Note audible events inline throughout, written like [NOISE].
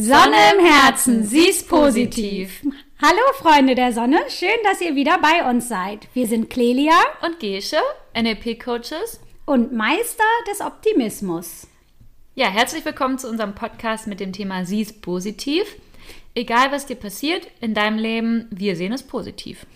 Sonne im Herzen, sie ist positiv. Hallo Freunde der Sonne, schön, dass ihr wieder bei uns seid. Wir sind Clelia und Gesche, NLP-Coaches und Meister des Optimismus. Ja, herzlich willkommen zu unserem Podcast mit dem Thema Sie ist positiv. Egal was dir passiert in deinem Leben, wir sehen es positiv.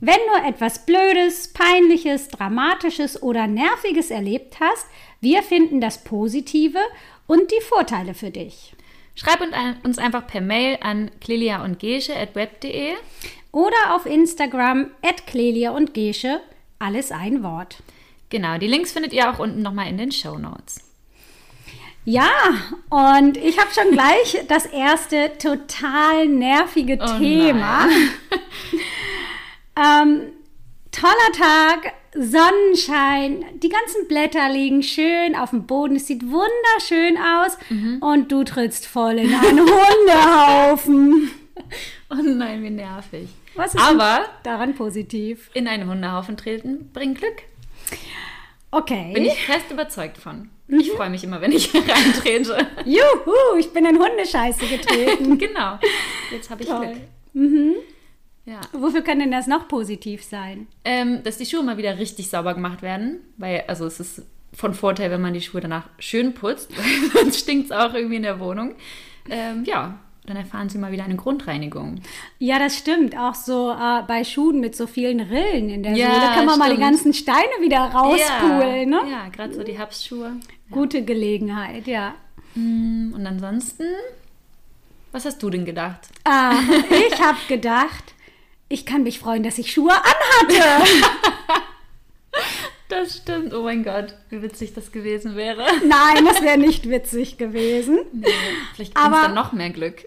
Wenn du etwas Blödes, Peinliches, Dramatisches oder Nerviges erlebt hast, wir finden das Positive und die Vorteile für dich. Schreib uns einfach per Mail an clelia und gesche at web.de oder auf Instagram at clelia und gesche, alles ein Wort. Genau, die Links findet ihr auch unten nochmal in den Show Notes. Ja, und ich habe schon gleich das erste total nervige oh Thema. [LAUGHS] ähm, toller Tag, Sonnenschein, die ganzen Blätter liegen schön auf dem Boden, es sieht wunderschön aus mhm. und du trittst voll in einen Hundehaufen. [LAUGHS] Oh nein, wie nervig. Was ist Aber daran positiv? In einen Hundehaufen treten bringt Glück. Okay. Bin ich fest überzeugt von. Mhm. Ich freue mich immer, wenn ich [LAUGHS] reintrete. Juhu, ich bin in Hundescheiße getreten. [LAUGHS] genau. Jetzt habe ich Toll. Glück. Mhm. Ja. Wofür kann denn das noch positiv sein? Ähm, dass die Schuhe mal wieder richtig sauber gemacht werden. Weil, also es ist von Vorteil, wenn man die Schuhe danach schön putzt, [LAUGHS] weil sonst stinkt es auch irgendwie in der Wohnung. Ähm, ja, dann erfahren sie mal wieder eine Grundreinigung. Ja, das stimmt. Auch so äh, bei Schuhen mit so vielen Rillen in der ja, Sohle kann man stimmt. mal die ganzen Steine wieder rauspulen. Ja, ne? ja gerade so die Herbstschuhe. Gute Gelegenheit, ja. Mm, und ansonsten, was hast du denn gedacht? Ah, [LAUGHS] ich habe gedacht, ich kann mich freuen, dass ich Schuhe anhatte. [LAUGHS] Das stimmt. Oh mein Gott, wie witzig das gewesen wäre. Nein, das wäre nicht witzig gewesen. Nee, vielleicht bringt es dann noch mehr Glück.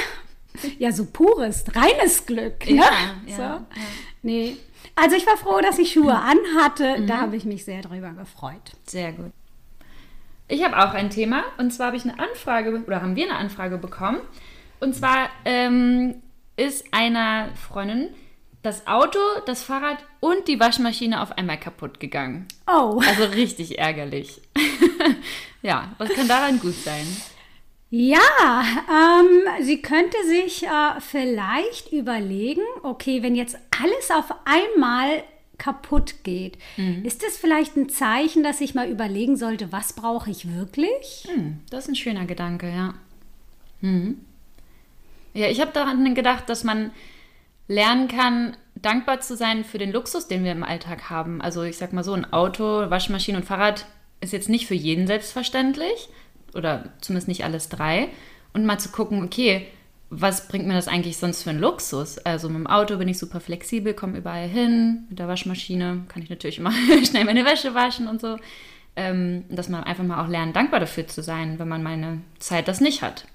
[LAUGHS] ja, so pures, reines Glück. Ne? Ja, ja, so. ja. Nee. Also ich war froh, dass ich Schuhe anhatte. Mhm. Da habe ich mich sehr drüber gefreut. Sehr gut. Ich habe auch ein Thema und zwar habe ich eine Anfrage oder haben wir eine Anfrage bekommen. Und zwar ähm, ist einer Freundin das Auto, das Fahrrad und die Waschmaschine auf einmal kaputt gegangen. Oh. Also richtig ärgerlich. [LAUGHS] ja, was kann daran gut sein? Ja, ähm, sie könnte sich äh, vielleicht überlegen, okay, wenn jetzt alles auf einmal kaputt geht, mhm. ist das vielleicht ein Zeichen, dass ich mal überlegen sollte, was brauche ich wirklich? Mhm, das ist ein schöner Gedanke, ja. Mhm. Ja, ich habe daran gedacht, dass man lernen kann, dankbar zu sein für den Luxus, den wir im Alltag haben. Also ich sag mal so, ein Auto, Waschmaschine und Fahrrad ist jetzt nicht für jeden selbstverständlich oder zumindest nicht alles drei. Und mal zu gucken, okay, was bringt mir das eigentlich sonst für einen Luxus? Also mit dem Auto bin ich super flexibel, komme überall hin. Mit der Waschmaschine kann ich natürlich immer [LAUGHS] schnell meine Wäsche waschen und so. Ähm, dass man einfach mal auch lernt, dankbar dafür zu sein, wenn man meine Zeit das nicht hat.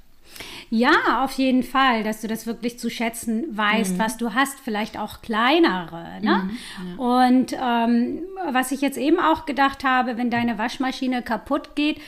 Ja, auf jeden Fall, dass du das wirklich zu schätzen weißt, mhm. was du hast, vielleicht auch kleinere. Ne? Mhm, ja. Und ähm, was ich jetzt eben auch gedacht habe, wenn deine Waschmaschine kaputt geht,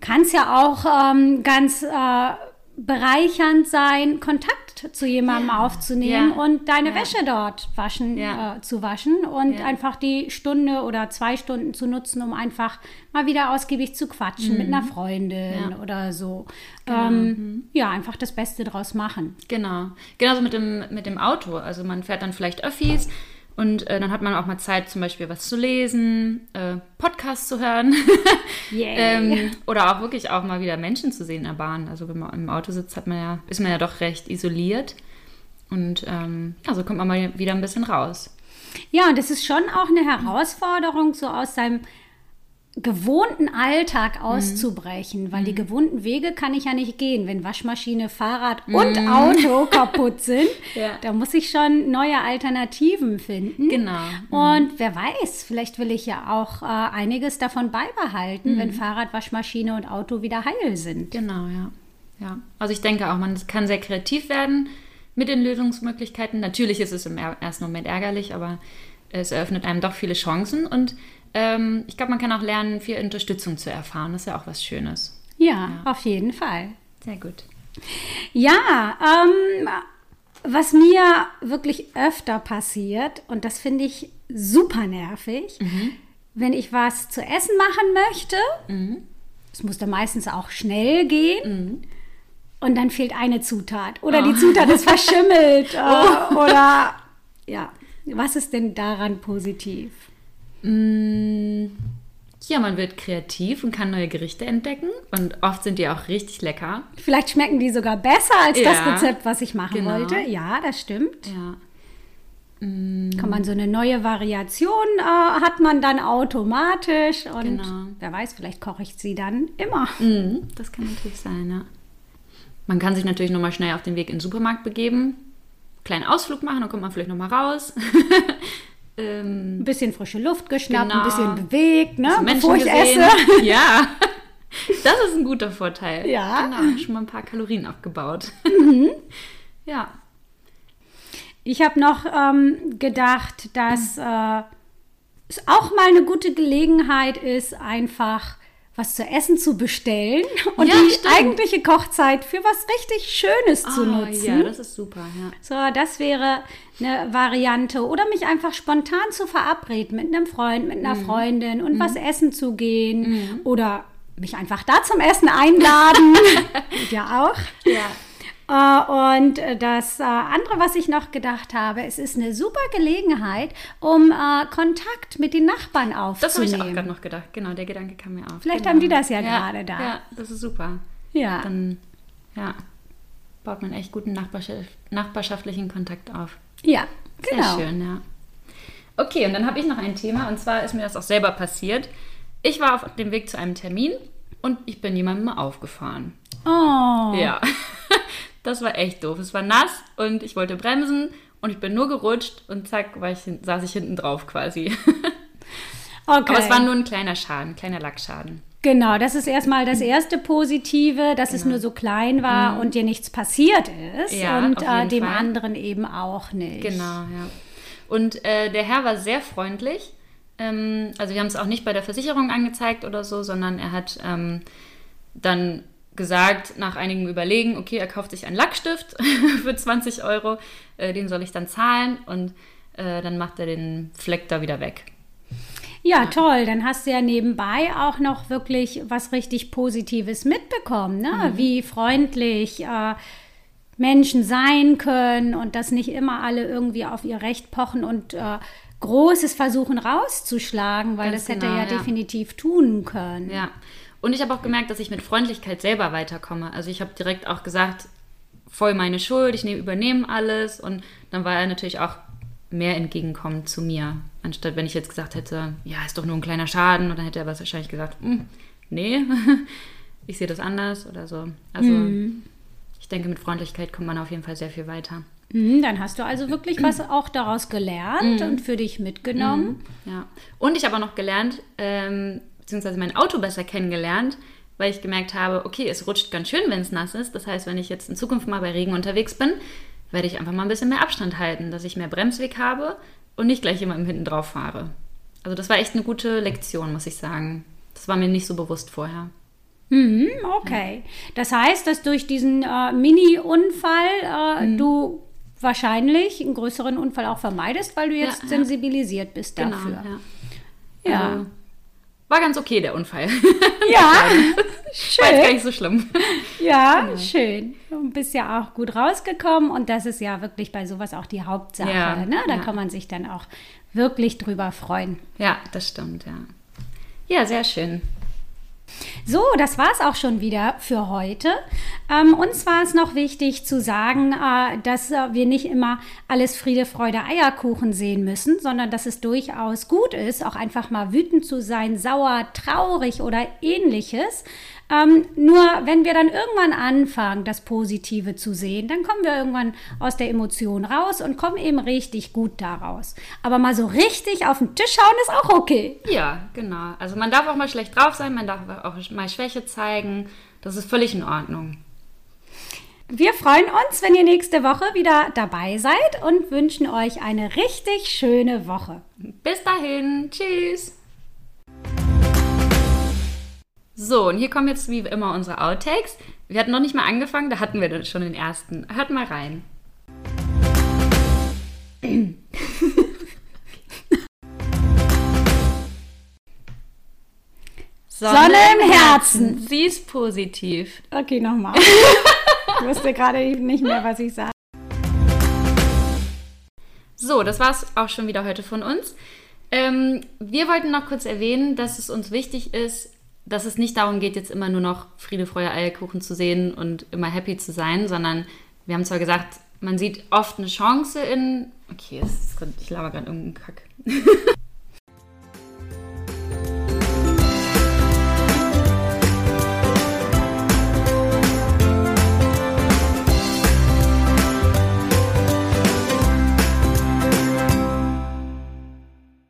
kann es ja auch ähm, ganz äh, bereichernd sein, Kontakt zu jemandem ja. aufzunehmen ja. und deine ja. Wäsche dort waschen, äh, zu waschen und einfach die Stunde oder zwei Stunden zu nutzen, um einfach mal wieder ausgiebig zu quatschen mhm. mit einer Freundin oder so. Genau. Ähm, mhm. Ja, einfach das Beste draus machen. Genau. Genauso mit dem, mit dem Auto. Also man fährt dann vielleicht Öffis und äh, dann hat man auch mal Zeit, zum Beispiel was zu lesen, äh, Podcasts zu hören. [LAUGHS] ähm, oder auch wirklich auch mal wieder Menschen zu sehen in der Bahn. Also wenn man im Auto sitzt, hat man ja, ist man ja doch recht isoliert. Und ähm, ja, so kommt man mal wieder ein bisschen raus. Ja, und das ist schon auch eine Herausforderung, so aus seinem gewohnten Alltag mhm. auszubrechen, mhm. weil die mhm. gewohnten Wege kann ich ja nicht gehen. Wenn Waschmaschine, Fahrrad mhm. und Auto [LAUGHS] kaputt sind, ja. da muss ich schon neue Alternativen finden. Genau. Mhm. Und wer weiß, vielleicht will ich ja auch äh, einiges davon beibehalten, wenn Fahrrad, Waschmaschine und Auto wieder heil sind. Genau, ja. ja. Also ich denke auch, man kann sehr kreativ werden mit den Lösungsmöglichkeiten. Natürlich ist es im ersten Moment ärgerlich, aber es eröffnet einem doch viele Chancen und ähm, ich glaube, man kann auch lernen, viel Unterstützung zu erfahren. Das ist ja auch was Schönes. Ja, ja. auf jeden Fall. Sehr gut. Ja, ähm, was mir wirklich öfter passiert, und das finde ich super nervig, mhm. wenn ich was zu essen machen möchte, mhm. es muss dann meistens auch schnell gehen, mhm. und dann fehlt eine Zutat oder oh. die Zutat ist verschimmelt oh. [LAUGHS] oder ja, was ist denn daran positiv? Mm, ja, man wird kreativ und kann neue Gerichte entdecken und oft sind die auch richtig lecker. Vielleicht schmecken die sogar besser als ja, das Rezept, was ich machen genau. wollte. Ja, das stimmt. Ja. Kann man so eine neue Variation äh, hat man dann automatisch und genau. wer weiß, vielleicht koche ich sie dann immer. Mm, das kann natürlich sein, ja. Man kann sich natürlich nochmal schnell auf den Weg in den Supermarkt begeben, kleinen Ausflug machen, dann kommt man vielleicht nochmal raus. [LAUGHS] ähm, ein bisschen frische Luft geschnappt, genau. ein bisschen bewegt, ne? Bevor ich gesehen. esse. [LAUGHS] Ja. Das ist ein guter Vorteil. Ja. Genau, schon mal ein paar Kalorien abgebaut. Mhm. [LAUGHS] ja. Ich habe noch ähm, gedacht, dass äh, es auch mal eine gute Gelegenheit ist, einfach was zu essen zu bestellen [LAUGHS] und ja, die stimmt. eigentliche Kochzeit für was richtig Schönes oh, zu nutzen. Ja, das ist super. Ja. So, das wäre eine Variante. Oder mich einfach spontan zu verabreden mit einem Freund, mit einer mhm. Freundin und mhm. was essen zu gehen. Mhm. Oder mich einfach da zum Essen einladen. [LAUGHS] ja auch. Ja. Äh, und das äh, andere, was ich noch gedacht habe, es ist eine super Gelegenheit, um äh, Kontakt mit den Nachbarn aufzunehmen. Das habe ich auch gerade noch gedacht. Genau, der Gedanke kam mir auf. Vielleicht genau. haben die das ja, ja gerade da. Ja, das ist super. Ja. Dann ja, baut man echt guten nachbarschaftlichen Kontakt auf. Ja, genau. Sehr schön, ja. Okay, und dann habe ich noch ein Thema, und zwar ist mir das auch selber passiert. Ich war auf dem Weg zu einem Termin und ich bin jemandem mal aufgefahren. Oh. Ja. Das war echt doof. Es war nass und ich wollte bremsen und ich bin nur gerutscht und zack, war ich, saß ich hinten drauf quasi. Okay. [LAUGHS] Aber es war nur ein kleiner Schaden, kleiner Lackschaden. Genau, das ist erstmal das erste Positive, dass genau. es nur so klein war mhm. und dir nichts passiert ist ja, und äh, dem Fall. anderen eben auch nicht. Genau, ja. Und äh, der Herr war sehr freundlich. Ähm, also wir haben es auch nicht bei der Versicherung angezeigt oder so, sondern er hat ähm, dann gesagt, nach einigem Überlegen, okay, er kauft sich einen Lackstift [LAUGHS] für 20 Euro, äh, den soll ich dann zahlen und äh, dann macht er den Fleck da wieder weg. Ja, toll. Dann hast du ja nebenbei auch noch wirklich was richtig Positives mitbekommen, ne? Mhm. wie freundlich äh, Menschen sein können und dass nicht immer alle irgendwie auf ihr Recht pochen und äh, Großes versuchen rauszuschlagen, weil Ganz das hätte genau, er ja, ja definitiv tun können. Ja, und ich habe auch gemerkt, dass ich mit Freundlichkeit selber weiterkomme. Also ich habe direkt auch gesagt, voll meine Schuld, ich nehme, übernehme alles. Und dann war er natürlich auch mehr entgegenkommend zu mir. Anstatt wenn ich jetzt gesagt hätte, ja, ist doch nur ein kleiner Schaden. Und dann hätte er wahrscheinlich gesagt, hm, nee, [LAUGHS] ich sehe das anders oder so. Also mhm. ich denke, mit Freundlichkeit kommt man auf jeden Fall sehr viel weiter. Mhm, dann hast du also wirklich was auch daraus gelernt mhm. und für dich mitgenommen. Mhm. Ja. Und ich habe auch noch gelernt, ähm, beziehungsweise mein Auto besser kennengelernt, weil ich gemerkt habe, okay, es rutscht ganz schön, wenn es nass ist. Das heißt, wenn ich jetzt in Zukunft mal bei Regen unterwegs bin, werde ich einfach mal ein bisschen mehr Abstand halten, dass ich mehr Bremsweg habe und nicht gleich jemandem hinten drauf fahre. Also das war echt eine gute Lektion, muss ich sagen. Das war mir nicht so bewusst vorher. Mhm, okay. Das heißt, dass durch diesen äh, Mini-Unfall äh, mhm. du wahrscheinlich einen größeren Unfall auch vermeidest, weil du jetzt ja, sensibilisiert bist genau, dafür. Ja. ja. Also, war ganz okay, der Unfall. [LAUGHS] Ja, schön. War jetzt gar nicht so schlimm. Ja, genau. schön. Du bist ja auch gut rausgekommen und das ist ja wirklich bei sowas auch die Hauptsache. Ja, ne? Da ja. kann man sich dann auch wirklich drüber freuen. Ja, das stimmt, ja. Ja, sehr schön. So, das war es auch schon wieder für heute. Ähm, uns war es noch wichtig zu sagen, äh, dass äh, wir nicht immer alles Friede, Freude, Eierkuchen sehen müssen, sondern dass es durchaus gut ist, auch einfach mal wütend zu sein, sauer, traurig oder ähnliches. Ähm, nur wenn wir dann irgendwann anfangen, das Positive zu sehen, dann kommen wir irgendwann aus der Emotion raus und kommen eben richtig gut daraus. Aber mal so richtig auf den Tisch schauen ist auch okay. Ja, genau. Also man darf auch mal schlecht drauf sein, man darf auch mal Schwäche zeigen. Das ist völlig in Ordnung. Wir freuen uns, wenn ihr nächste Woche wieder dabei seid und wünschen euch eine richtig schöne Woche. Bis dahin. Tschüss. So, und hier kommen jetzt wie immer unsere Outtakes. Wir hatten noch nicht mal angefangen, da hatten wir schon den ersten. Hört mal rein. Sonne, Sonne im Herzen. Sie ist positiv. Okay, nochmal. wusste gerade nicht mehr, was ich sage. So, das war es auch schon wieder heute von uns. Ähm, wir wollten noch kurz erwähnen, dass es uns wichtig ist, dass es nicht darum geht, jetzt immer nur noch Friede, Freude, Eierkuchen zu sehen und immer happy zu sein, sondern wir haben zwar gesagt, man sieht oft eine Chance in. Okay, ist, ich laber gerade irgendeinen Kack. [LAUGHS]